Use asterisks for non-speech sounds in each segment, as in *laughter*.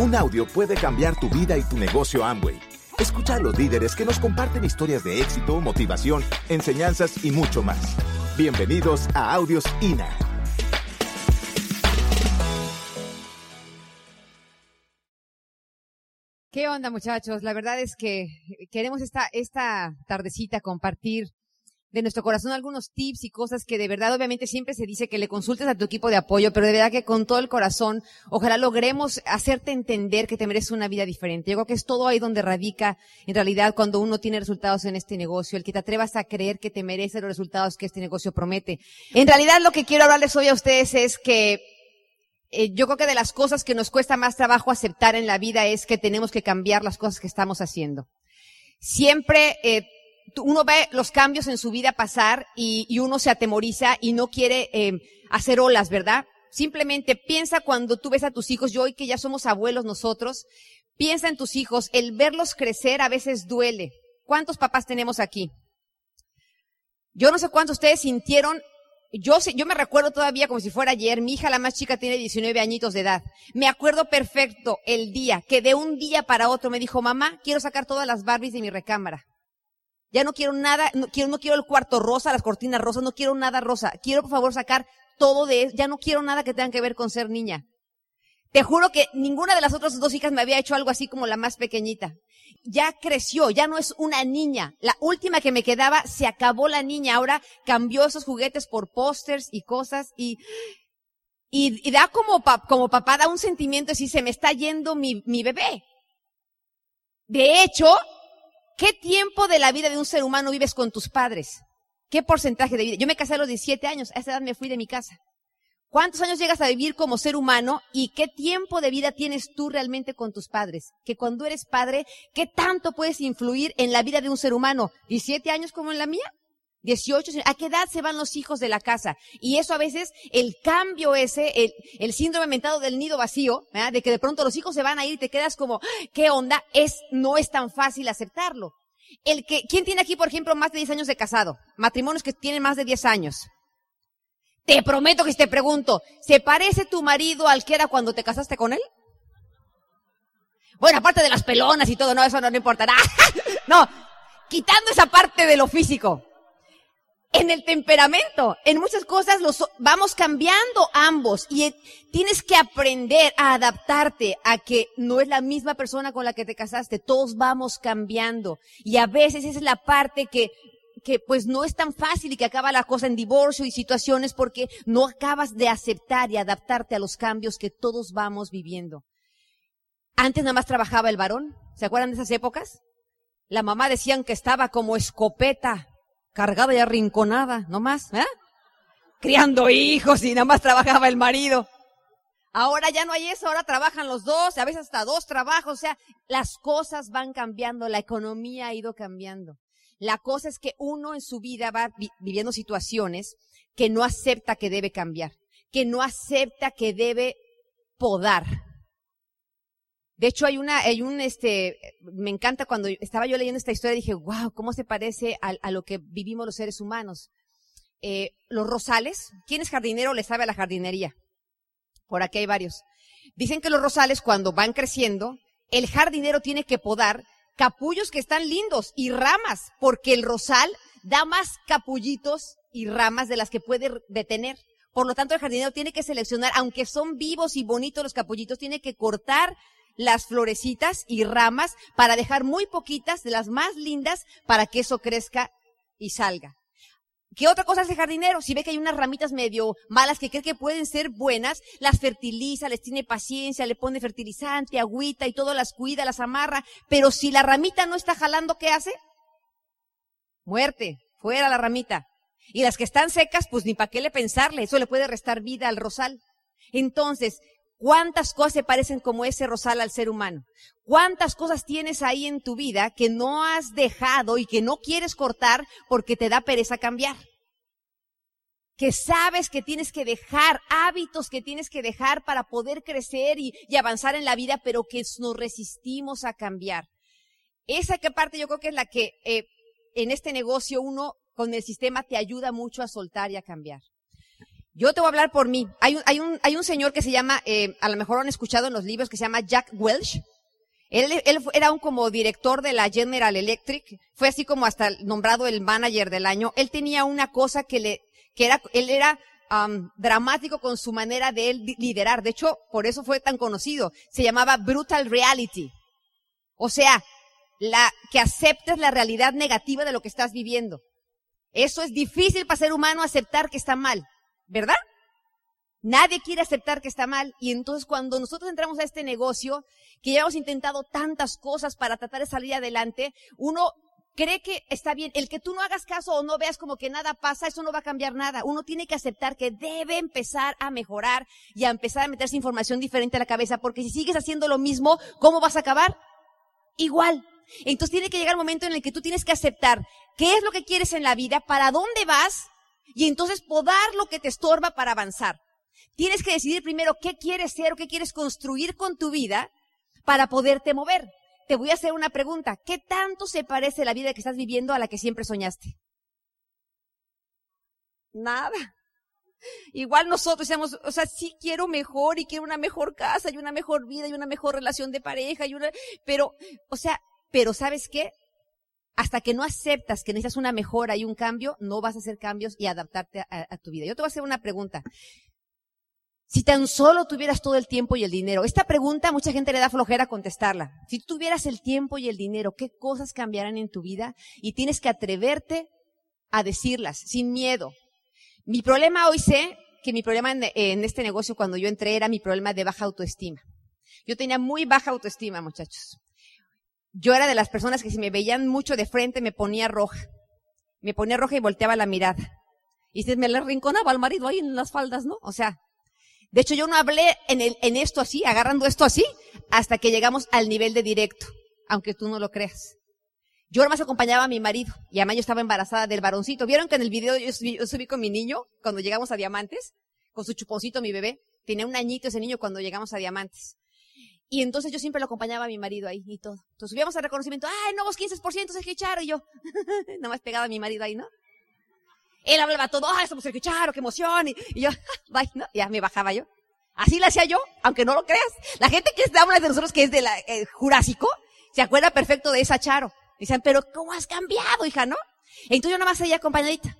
Un audio puede cambiar tu vida y tu negocio Amway. Escucha a los líderes que nos comparten historias de éxito, motivación, enseñanzas y mucho más. Bienvenidos a Audios INA. ¿Qué onda, muchachos? La verdad es que queremos esta, esta tardecita compartir de nuestro corazón algunos tips y cosas que de verdad obviamente siempre se dice que le consultes a tu equipo de apoyo, pero de verdad que con todo el corazón ojalá logremos hacerte entender que te mereces una vida diferente. Yo creo que es todo ahí donde radica en realidad cuando uno tiene resultados en este negocio, el que te atrevas a creer que te mereces los resultados que este negocio promete. En realidad lo que quiero hablarles hoy a ustedes es que eh, yo creo que de las cosas que nos cuesta más trabajo aceptar en la vida es que tenemos que cambiar las cosas que estamos haciendo. Siempre eh, uno ve los cambios en su vida pasar y, uno se atemoriza y no quiere eh, hacer olas, ¿verdad? Simplemente piensa cuando tú ves a tus hijos, yo hoy que ya somos abuelos nosotros, piensa en tus hijos, el verlos crecer a veces duele. ¿Cuántos papás tenemos aquí? Yo no sé cuántos ustedes sintieron, yo, yo me recuerdo todavía como si fuera ayer, mi hija la más chica tiene 19 añitos de edad. Me acuerdo perfecto el día que de un día para otro me dijo, mamá, quiero sacar todas las Barbies de mi recámara. Ya no quiero nada, no quiero, no quiero el cuarto rosa, las cortinas rosas, no quiero nada rosa. Quiero por favor sacar todo de. Ya no quiero nada que tenga que ver con ser niña. Te juro que ninguna de las otras dos hijas me había hecho algo así como la más pequeñita. Ya creció, ya no es una niña. La última que me quedaba, se acabó la niña. Ahora cambió esos juguetes por pósters y cosas y, y, da como, como papá, da un sentimiento así, se me está yendo mi, mi bebé. De hecho, ¿Qué tiempo de la vida de un ser humano vives con tus padres? ¿Qué porcentaje de vida? Yo me casé a los 17 años, a esa edad me fui de mi casa. ¿Cuántos años llegas a vivir como ser humano y qué tiempo de vida tienes tú realmente con tus padres? Que cuando eres padre, ¿qué tanto puedes influir en la vida de un ser humano? ¿17 años como en la mía? 18, ¿a qué edad se van los hijos de la casa? Y eso a veces, el cambio ese, el, el síndrome mentado del nido vacío, de que de pronto los hijos se van a ir y te quedas como, ¿qué onda? Es, no es tan fácil aceptarlo. El que, ¿quién tiene aquí, por ejemplo, más de 10 años de casado? Matrimonios que tienen más de 10 años. Te prometo que si te pregunto, ¿se parece tu marido al que era cuando te casaste con él? Bueno, aparte de las pelonas y todo, no, eso no, no importará. *laughs* no, quitando esa parte de lo físico en el temperamento. En muchas cosas los vamos cambiando ambos y tienes que aprender a adaptarte a que no es la misma persona con la que te casaste. Todos vamos cambiando y a veces es la parte que que pues no es tan fácil y que acaba la cosa en divorcio y situaciones porque no acabas de aceptar y adaptarte a los cambios que todos vamos viviendo. Antes nada más trabajaba el varón. ¿Se acuerdan de esas épocas? La mamá decían que estaba como escopeta cargada y arrinconada, no más, ¿eh? Criando hijos y nada más trabajaba el marido. Ahora ya no hay eso, ahora trabajan los dos, a veces hasta dos trabajos, o sea, las cosas van cambiando, la economía ha ido cambiando. La cosa es que uno en su vida va viviendo situaciones que no acepta que debe cambiar, que no acepta que debe podar, de hecho, hay una, hay un, este, me encanta cuando estaba yo leyendo esta historia, dije, wow, cómo se parece a, lo que vivimos los seres humanos. Eh, los rosales, ¿quién es jardinero le sabe a la jardinería? Por aquí hay varios. Dicen que los rosales, cuando van creciendo, el jardinero tiene que podar capullos que están lindos y ramas, porque el rosal da más capullitos y ramas de las que puede detener. Por lo tanto, el jardinero tiene que seleccionar, aunque son vivos y bonitos los capullitos, tiene que cortar las florecitas y ramas para dejar muy poquitas de las más lindas para que eso crezca y salga. ¿Qué otra cosa hace el jardinero? Si ve que hay unas ramitas medio malas que cree que pueden ser buenas, las fertiliza, les tiene paciencia, le pone fertilizante, agüita y todo, las cuida, las amarra. Pero si la ramita no está jalando, ¿qué hace? Muerte, fuera la ramita. Y las que están secas, pues ni para qué le pensarle, eso le puede restar vida al rosal. Entonces, ¿Cuántas cosas se parecen como ese rosal al ser humano? ¿Cuántas cosas tienes ahí en tu vida que no has dejado y que no quieres cortar porque te da pereza cambiar? Que sabes que tienes que dejar, hábitos que tienes que dejar para poder crecer y, avanzar en la vida, pero que nos resistimos a cambiar. Esa que parte yo creo que es la que eh, en este negocio uno con el sistema te ayuda mucho a soltar y a cambiar. Yo te voy a hablar por mí. Hay un, hay un, hay un señor que se llama, eh, a lo mejor han escuchado en los libros, que se llama Jack Welch. Él, él era un como director de la General Electric. Fue así como hasta nombrado el manager del año. Él tenía una cosa que le, que era, él era dramático con su manera de él liderar. De hecho, por eso fue tan conocido. Se llamaba Brutal Reality. O sea, la, que aceptes la realidad negativa de lo que estás viviendo. Eso es difícil para ser humano aceptar que está mal, ¿verdad? Nadie quiere aceptar que está mal y entonces cuando nosotros entramos a este negocio, que ya hemos intentado tantas cosas para tratar de salir adelante, uno cree que está bien. El que tú no hagas caso o no veas como que nada pasa, eso no va a cambiar nada. Uno tiene que aceptar que debe empezar a mejorar y a empezar a meterse información diferente a la cabeza, porque si sigues haciendo lo mismo, ¿cómo vas a acabar? Igual. Entonces tiene que llegar el momento en el que tú tienes que aceptar qué es lo que quieres en la vida, para dónde vas, y entonces podar lo que te estorba para avanzar. Tienes que decidir primero qué quieres ser o qué quieres construir con tu vida para poderte mover. Te voy a hacer una pregunta. ¿Qué tanto se parece la vida que estás viviendo a la que siempre soñaste? Nada. Igual nosotros decimos, o sea, sí quiero mejor y quiero una mejor casa y una mejor vida y una mejor relación de pareja y una, pero, o sea, pero ¿sabes qué? Hasta que no aceptas que necesitas una mejora y un cambio, no vas a hacer cambios y adaptarte a, tu vida. Yo te voy a hacer una pregunta. Si tan solo tuvieras todo el tiempo y el dinero, esta pregunta mucha gente le da flojera contestarla. Si tuvieras el tiempo y el dinero, ¿qué cosas cambiarán en tu vida? Y tienes que atreverte a decirlas sin miedo. Mi problema hoy sé que mi problema en, en este negocio cuando yo entré era mi problema de baja autoestima. Yo tenía muy baja autoestima, muchachos yo era de las personas que si me veían mucho de frente me ponía roja. Me ponía roja y volteaba la mirada. Y me le rinconaba al marido ahí en las faldas, ¿no? O sea, de hecho yo no hablé en, el, esto así, agarrando esto así, hasta que llegamos al nivel de directo, aunque tú no lo creas. Yo además acompañaba a mi marido y además yo estaba embarazada del varoncito. ¿Vieron que en el video yo subí, yo subí con mi niño cuando llegamos a Diamantes? Con su chuponcito mi bebé. Tenía un añito ese niño cuando llegamos a Diamantes. Y entonces yo siempre lo acompañaba a mi marido ahí y todo. Entonces subíamos al reconocimiento, ¡ay, nuevos 15% Sergio Charo! Y yo, *laughs* más pegaba a mi marido ahí, ¿no? Él hablaba todo, ¡ay, somos Sergio Charo, qué emoción! Y, yo, *laughs* bye, ¿no? Ya me bajaba yo. Así lo hacía yo, aunque no lo creas. La gente que habla de nosotros que es de la eh, Jurásico, se acuerda perfecto de esa Charo. Dicen, pero ¿cómo has cambiado, hija, no? Entonces yo nada más seguía acompañadita.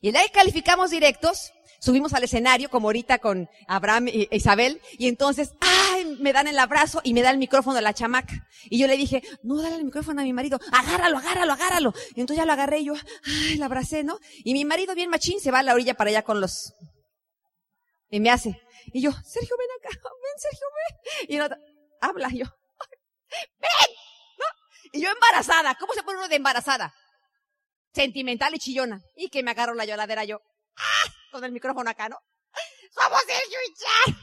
Y el día que calificamos directos, subimos al escenario, como ahorita con Abraham e Isabel, y entonces, ¡ay! Me dan el abrazo y me da el micrófono a la chamaca. Y yo le dije, no, dale el micrófono a mi marido, agárralo, agárralo, agárralo. Y entonces ya lo agarré y yo, ¡ay! La abracé, ¿no? Y mi marido, bien machín, se va a la orilla para allá con los... Y me hace. Y yo, Sergio, ven acá, *laughs* ven, Sergio, ven. Y no, habla, yo, *laughs* ven, ¿no? Y yo embarazada, ¿cómo se pone uno de embarazada? Sentimental y chillona. Y que me agarró la lloradera yo. ¡Ah! Con el micrófono acá, ¿no? ¡Somos Sergio y Char!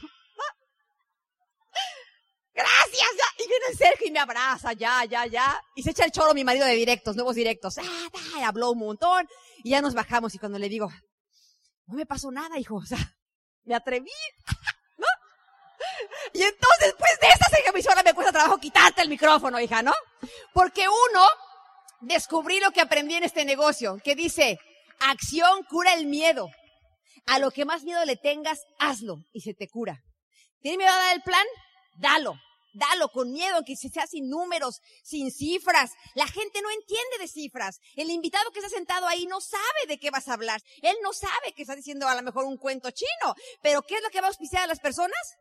¡Gracias! Ya. Y viene el Sergio y me abraza, ya, ya, ya. Y se echa el choro mi marido de directos, nuevos directos. ¡Ah, Habló un montón. Y ya nos bajamos y cuando le digo, no me pasó nada, hijo. O sea, me atreví. ¿No? Y entonces, después de esta ahora me cuesta trabajo quitarte el micrófono, hija, ¿no? Porque uno, descubrí lo que aprendí en este negocio, que dice, Acción cura el miedo. A lo que más miedo le tengas, hazlo y se te cura. ¿Tienes miedo a dar el plan? Dalo. Dalo con miedo, que sea sin números, sin cifras. La gente no entiende de cifras. El invitado que está sentado ahí no sabe de qué vas a hablar. Él no sabe que estás diciendo a lo mejor un cuento chino. Pero ¿qué es lo que va a auspiciar a las personas?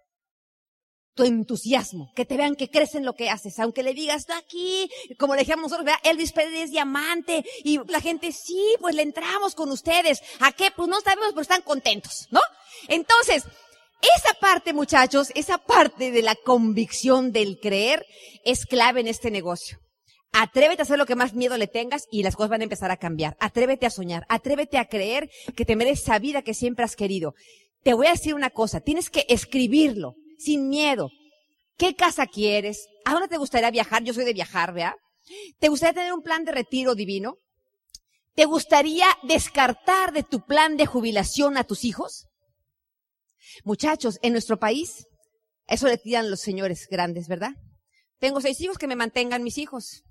Tu entusiasmo, que te vean que crees en lo que haces, aunque le digas, está aquí, como le dijimos nosotros, vea, Elvis Pérez es diamante, y la gente, sí, pues le entramos con ustedes, ¿a qué? Pues no sabemos, pero están contentos, ¿no? Entonces, esa parte, muchachos, esa parte de la convicción del creer es clave en este negocio. Atrévete a hacer lo que más miedo le tengas y las cosas van a empezar a cambiar. Atrévete a soñar. Atrévete a creer que te mereces esa vida que siempre has querido. Te voy a decir una cosa. Tienes que escribirlo sin miedo. ¿Qué casa quieres? ¿A dónde te gustaría viajar? Yo soy de viajar, ¿vea? ¿Te gustaría tener un plan de retiro divino? ¿Te gustaría descartar de tu plan de jubilación a tus hijos? Muchachos, en nuestro país, eso le tiran los señores grandes, ¿verdad? Tengo seis hijos que me mantengan mis hijos.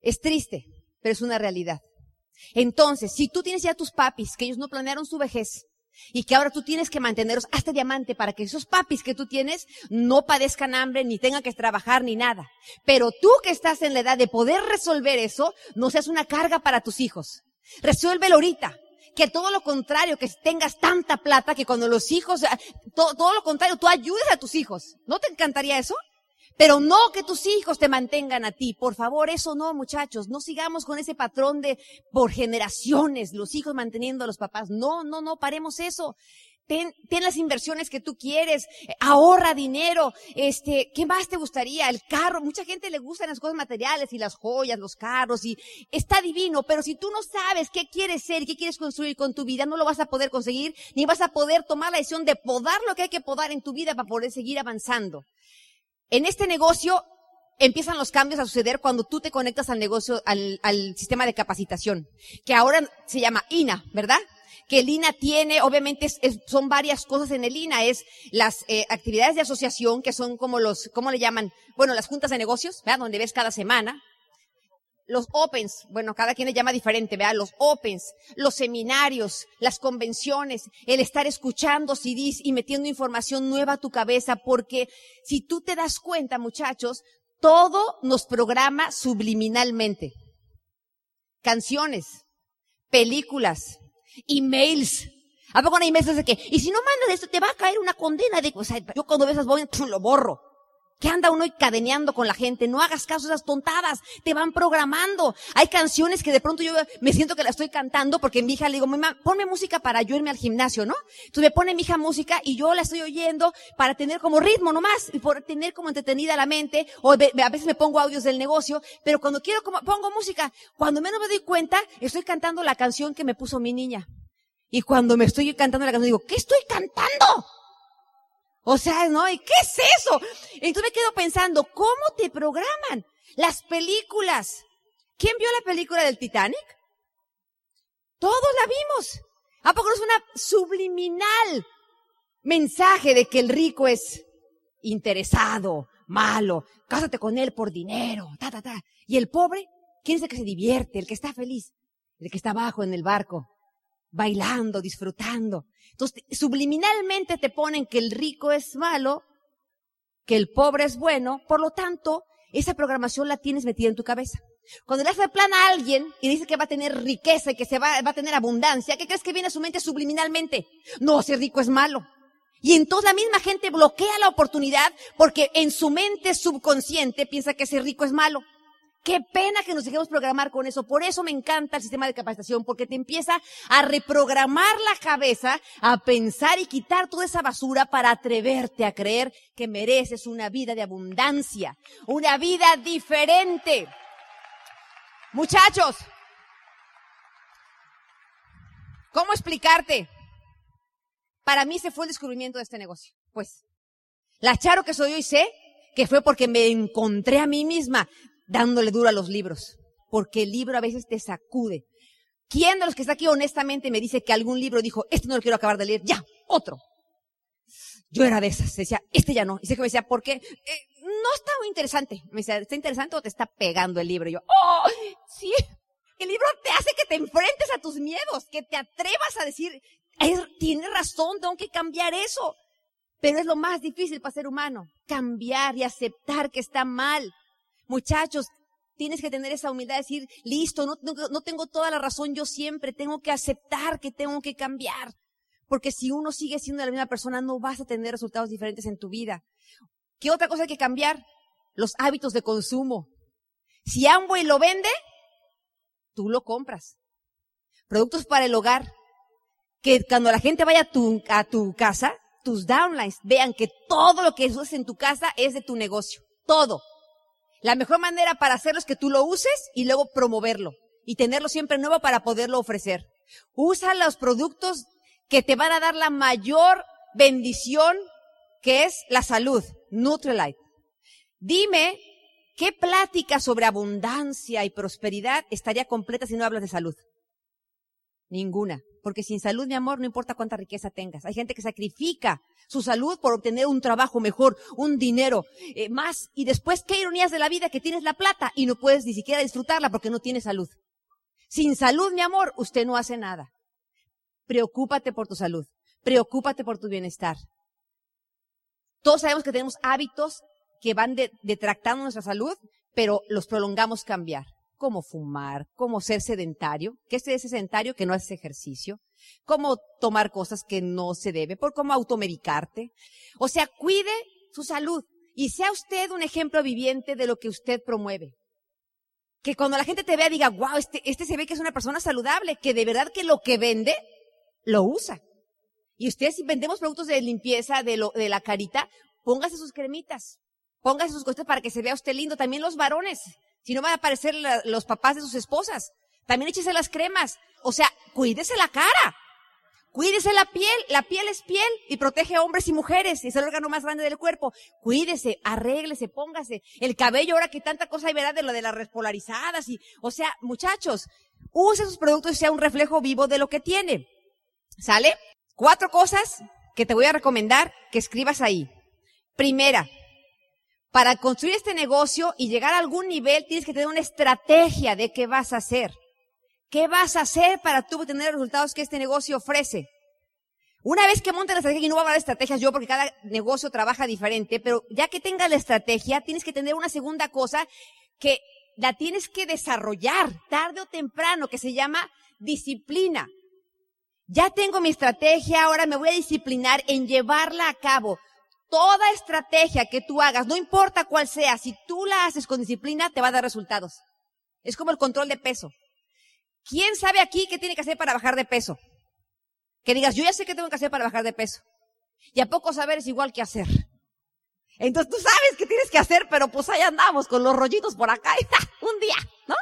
Es triste, pero es una realidad. Entonces, si tú tienes ya tus papis, que ellos no planearon su vejez, y que ahora tú tienes que mantenerlos hasta diamante para que esos papis que tú tienes no padezcan hambre, ni tengan que trabajar, ni nada. Pero tú que estás en la edad de poder resolver eso, no seas una carga para tus hijos. Resuélvelo ahorita. Que todo lo contrario, que tengas tanta plata que cuando los hijos, todo, todo lo contrario, tú ayudes a tus hijos. ¿No te encantaría eso? Pero no que tus hijos te mantengan a ti. Por favor, eso no, muchachos. No sigamos con ese patrón de por generaciones, los hijos manteniendo a los papás. No, no, no, paremos eso. Ten, ten, las inversiones que tú quieres, ahorra dinero, este, ¿qué más te gustaría? El carro, mucha gente le gustan las cosas materiales y las joyas, los carros y está divino, pero si tú no sabes qué quieres ser qué quieres construir con tu vida, no lo vas a poder conseguir, ni vas a poder tomar la decisión de podar lo que hay que podar en tu vida para poder seguir avanzando. En este negocio empiezan los cambios a suceder cuando tú te conectas al negocio, al, sistema de capacitación, que ahora se llama INA, ¿verdad? Que el INA tiene, obviamente, son varias cosas en el INA, es las eh, actividades de asociación, que son como los, ¿cómo le llaman? Bueno, las juntas de negocios, ¿verdad? Donde ves cada semana, los opens, bueno, cada quien le llama diferente, vea, los opens, los seminarios, las convenciones, el estar escuchando CDs y metiendo información nueva a tu cabeza, porque si tú te das cuenta, muchachos, todo nos programa subliminalmente. Canciones, películas, emails. ¿A poco no hay emails de que, y si no mandas esto, te va a caer una condena de, o sea, yo cuando ves esas voy, *laughs* lo borro. ¿Qué anda uno cadeneando con la gente? No hagas caso a esas tontadas. Te van programando. Hay canciones que de pronto yo me siento que la estoy cantando porque mi hija le digo, mamá, ponme música para yo irme al gimnasio, ¿no? Entonces me pone mi hija música y yo la estoy oyendo para tener como ritmo nomás y por tener como entretenida la mente. O a veces me pongo audios del negocio, pero cuando quiero como, pongo música, cuando menos me doy cuenta, estoy cantando la canción que me puso mi niña. Y cuando me estoy cantando la canción digo, ¿qué estoy cantando? O sea, ¿no? ¿Y qué es eso? Entonces me quedo pensando, ¿cómo te programan las películas? ¿Quién vio la película del Titanic? Todos la vimos. ¿A poco no es una subliminal mensaje de que el rico es interesado, malo, cásate con él por dinero, ta, ta, ta. Y el pobre, ¿quién es el que se divierte, el que está feliz? El que está abajo en el barco, bailando, disfrutando. Entonces, subliminalmente te ponen que el rico es malo, que el pobre es bueno, por lo tanto, esa programación la tienes metida en tu cabeza. Cuando le hace el plan a alguien y dice que va a tener riqueza y que se va, va a tener abundancia, ¿qué crees que viene a su mente subliminalmente? No, ser rico es malo. Y entonces la misma gente bloquea la oportunidad porque en su mente subconsciente piensa que ser rico es malo. Qué pena que nos dejemos programar con eso. Por eso me encanta el sistema de capacitación, porque te empieza a reprogramar la cabeza, a pensar y quitar toda esa basura para atreverte a creer que mereces una vida de abundancia, una vida diferente. Muchachos, ¿cómo explicarte? Para mí se fue el descubrimiento de este negocio. Pues, la charo que soy hoy sé que fue porque me encontré a mí misma dándole duro a los libros, porque el libro a veces te sacude. ¿Quién de los que está aquí honestamente me dice que algún libro dijo, este no lo quiero acabar de leer, ya, otro? Yo era de esas, decía, este ya no. Y que me decía, ¿por qué? Eh, no está muy interesante. Me decía, ¿está interesante o te está pegando el libro? Y yo, ¡oh! Sí, el libro te hace que te enfrentes a tus miedos, que te atrevas a decir, tiene razón, tengo que cambiar eso. Pero es lo más difícil para ser humano, cambiar y aceptar que está mal. Muchachos, tienes que tener esa humildad de decir, listo, no, no, tengo toda la razón yo siempre, tengo que aceptar que tengo que cambiar. Porque si uno sigue siendo la misma persona, no vas a tener resultados diferentes en tu vida. ¿Qué otra cosa hay que cambiar? Los hábitos de consumo. Si Amway lo vende, tú lo compras. Productos para el hogar. Que cuando la gente vaya a tu, a tu casa, tus downlines vean que todo lo que usas en tu casa es de tu negocio. Todo. La mejor manera para hacerlo es que tú lo uses y luego promoverlo y tenerlo siempre nuevo para poderlo ofrecer. Usa los productos que te van a dar la mayor bendición que es la salud, Nutrilite. Dime qué plática sobre abundancia y prosperidad estaría completa si no hablas de salud. Ninguna. Porque sin salud, mi amor, no importa cuánta riqueza tengas. Hay gente que sacrifica su salud por obtener un trabajo mejor, un dinero eh, más. Y después, qué ironías de la vida que tienes la plata y no puedes ni siquiera disfrutarla porque no tienes salud. Sin salud, mi amor, usted no hace nada. Preocúpate por tu salud. Preocúpate por tu bienestar. Todos sabemos que tenemos hábitos que van detractando nuestra salud, pero los prolongamos cambiar. Como fumar, como ser sedentario, que es sedentario que no hace ejercicio, como tomar cosas que no se debe, por cómo automedicarte. O sea, cuide su salud y sea usted un ejemplo viviente de lo que usted promueve. Que cuando la gente te vea diga, wow, este, este se ve que es una persona saludable, que de verdad que lo que vende, lo usa. Y ustedes si vendemos productos de limpieza de, lo, de la carita, póngase sus cremitas, póngase sus cosas para que se vea usted lindo. También los varones, si no van a aparecer los papás de sus esposas, también échese las cremas. O sea, cuídese la cara. Cuídese la piel, la piel es piel y protege a hombres y mujeres, es el órgano más grande del cuerpo. Cuídese, arréglese, póngase. El cabello, ahora que tanta cosa hay, ¿verdad? De lo de las respolarizadas y, o sea, muchachos, use sus productos y sea un reflejo vivo de lo que tiene. ¿Sale? Cuatro cosas que te voy a recomendar que escribas ahí. Primera, para construir este negocio y llegar a algún nivel tienes que tener una estrategia de qué vas a hacer. ¿Qué vas a hacer para tú obtener los resultados que este negocio ofrece? Una vez que montes la estrategia, y no voy a hablar de estrategias yo porque cada negocio trabaja diferente, pero ya que tengas la estrategia, tienes que tener una segunda cosa que la tienes que desarrollar tarde o temprano, que se llama disciplina. Ya tengo mi estrategia, ahora me voy a disciplinar en llevarla a cabo. Toda estrategia que tú hagas, no importa cuál sea, si tú la haces con disciplina, te va a dar resultados. Es como el control de peso. ¿Quién sabe aquí qué tiene que hacer para bajar de peso? Que digas, yo ya sé qué tengo que hacer para bajar de peso. Y a poco saber es igual que hacer. Entonces tú sabes qué tienes que hacer, pero pues ahí andamos con los rollitos por acá *laughs* y un día, ¿no?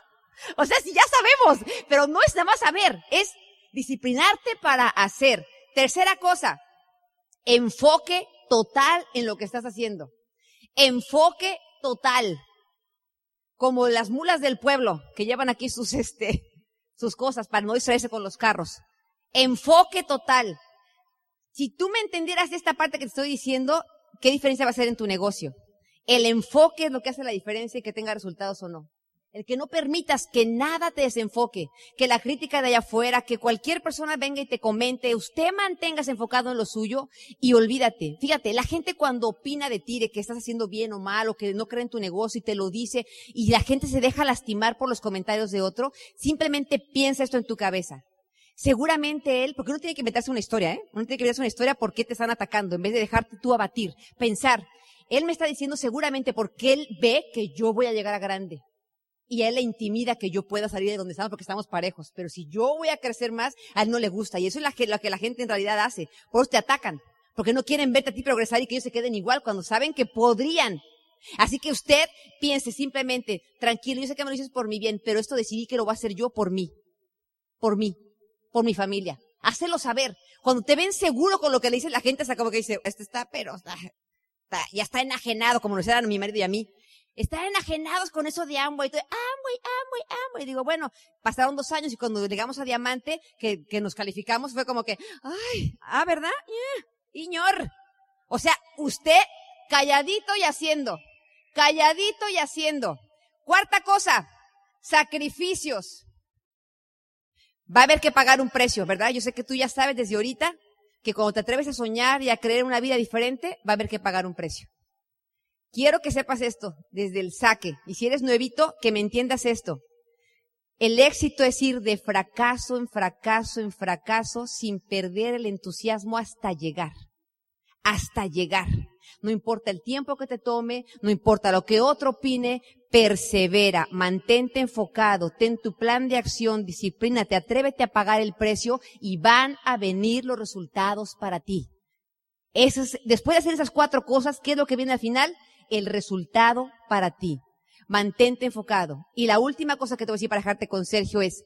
O sea, si ya sabemos, pero no es nada más saber, es disciplinarte para hacer. Tercera cosa, enfoque total en lo que estás haciendo. Enfoque total. Como las mulas del pueblo que llevan aquí sus, *laughs* este, sus cosas para no distraerse con los carros. Enfoque total. Si tú me entendieras esta parte que te estoy diciendo, ¿qué diferencia va a ser en tu negocio? El enfoque es lo que hace la diferencia y que tenga resultados o no. El que no permitas que nada te desenfoque, que la crítica de allá afuera, que cualquier persona venga y te comente, usted mantengas enfocado en lo suyo y olvídate. Fíjate, la gente cuando opina de ti, de que estás haciendo bien o mal, o que no cree en tu negocio y te lo dice, y la gente se deja lastimar por los comentarios de otro, simplemente piensa esto en tu cabeza. Seguramente él, porque uno tiene que inventarse una historia, ¿eh? Uno tiene que inventarse una historia por qué te están atacando, en vez de dejarte tú abatir. Pensar, él me está diciendo seguramente porque él ve que yo voy a llegar a grande y a él le intimida que yo pueda salir de donde estamos porque estamos parejos. Pero si yo voy a crecer más, a él no le gusta. Y eso es lo que la gente en realidad hace. Por eso te atacan. Porque no quieren verte a ti progresar y que ellos se queden igual cuando saben que podrían. Así que usted piense simplemente, tranquilo, yo sé que me lo dices por mi bien, pero esto decidí que lo voy a hacer yo por mí. Por mí. Por mi familia. Hacelo saber. Cuando te ven seguro con lo que le dice la gente, hasta como que dice, este está, pero ya está enajenado, como lo decían a mi marido y a mí. Están enajenados con eso de Amway. Amway, Amway, Amway. Digo, bueno, pasaron dos años y cuando llegamos a Diamante, que, que nos calificamos, fue como que, ay, ah, ¿verdad? Iñor. O sea, usted calladito y haciendo. Calladito y haciendo. Cuarta cosa, sacrificios. Va a haber que pagar un precio, ¿verdad? Yo sé que tú ya sabes desde ahorita que cuando te atreves a soñar y a creer una vida diferente, va a haber que pagar un precio. Quiero que sepas esto desde el saque. Y si eres nuevito, que me entiendas esto. El éxito es ir de fracaso en fracaso en fracaso sin perder el entusiasmo hasta llegar. Hasta llegar. No importa el tiempo que te tome, no importa lo que otro opine, persevera, mantente enfocado, ten tu plan de acción, disciplínate, atrévete a pagar el precio y van a venir los resultados para ti. después de hacer esas cuatro cosas, ¿qué es lo que viene al final? El resultado para ti. Mantente enfocado. Y la última cosa que te voy a decir para dejarte con Sergio es,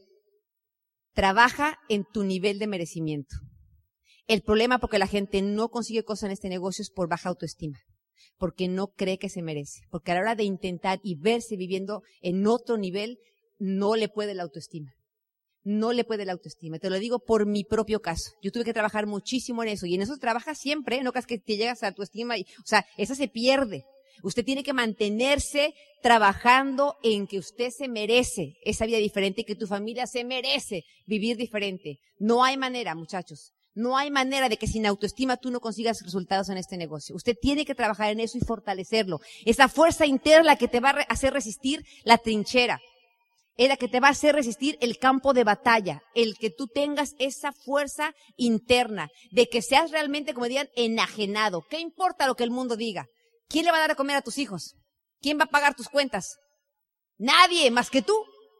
trabaja en tu nivel de merecimiento. El problema porque la gente no consigue cosas en este negocio es por baja autoestima, porque no cree que se merece, porque a la hora de intentar y verse viviendo en otro nivel, no le puede la autoestima. No le puede la autoestima. Te lo digo por mi propio caso. Yo tuve que trabajar muchísimo en eso y en eso trabajas siempre, no creas que te llegas a autoestima y, o sea, esa se pierde. Usted tiene que mantenerse trabajando en que usted se merece esa vida diferente que tu familia se merece vivir diferente. No hay manera, muchachos. No hay manera de que sin autoestima tú no consigas resultados en este negocio. Usted tiene que trabajar en eso y fortalecerlo. Esa fuerza interna que te va a hacer resistir la trinchera. Es la que te va a hacer resistir el campo de batalla. El que tú tengas esa fuerza interna. De que seas realmente, como digan, enajenado. ¿Qué importa lo que el mundo diga? ¿Quién le va a dar a comer a tus hijos? ¿Quién va a pagar tus cuentas? Nadie más que tú.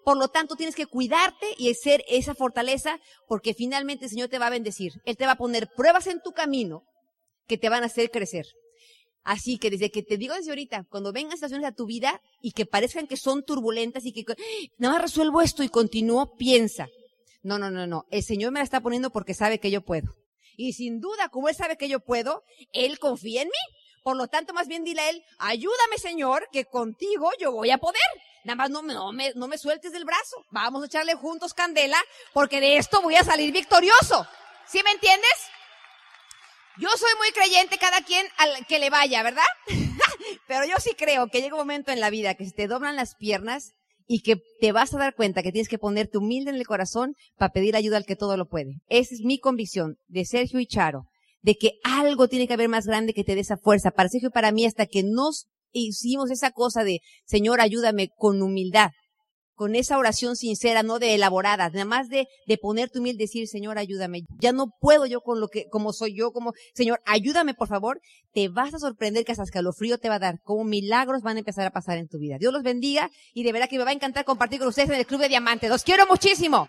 Por lo tanto, tienes que cuidarte y ser esa fortaleza porque finalmente el Señor te va a bendecir. Él te va a poner pruebas en tu camino que te van a hacer crecer. Así que desde que te digo desde ahorita, cuando vengan situaciones a tu vida y que parezcan que son turbulentas y que nada más resuelvo esto y continúo, piensa. No, no, no, no. El Señor me la está poniendo porque sabe que yo puedo. Y sin duda, como Él sabe que yo puedo, Él confía en mí. Por lo tanto, más bien dile a Él, ayúdame Señor, que contigo yo voy a poder. Nada más no me, no me, no me sueltes del brazo. Vamos a echarle juntos candela, porque de esto voy a salir victorioso. ¿Sí me entiendes? Yo soy muy creyente cada quien al que le vaya, ¿verdad? *laughs* Pero yo sí creo que llega un momento en la vida que se te doblan las piernas y que te vas a dar cuenta que tienes que ponerte humilde en el corazón para pedir ayuda al que todo lo puede. Esa es mi convicción de Sergio y Charo, de que algo tiene que haber más grande que te dé esa fuerza. Para Sergio para mí, hasta que nos hicimos esa cosa de, Señor, ayúdame con humildad, con esa oración sincera, no de elaborada, nada más de, de ponerte humilde, decir, Señor, ayúdame. Ya no puedo yo con lo que, como soy yo, como, Señor, ayúdame, por favor. Te vas a sorprender que hasta escalofrío te va a dar, como milagros van a empezar a pasar en tu vida. Dios los bendiga y de verdad que me va a encantar compartir con ustedes en el Club de Diamantes. Los quiero muchísimo.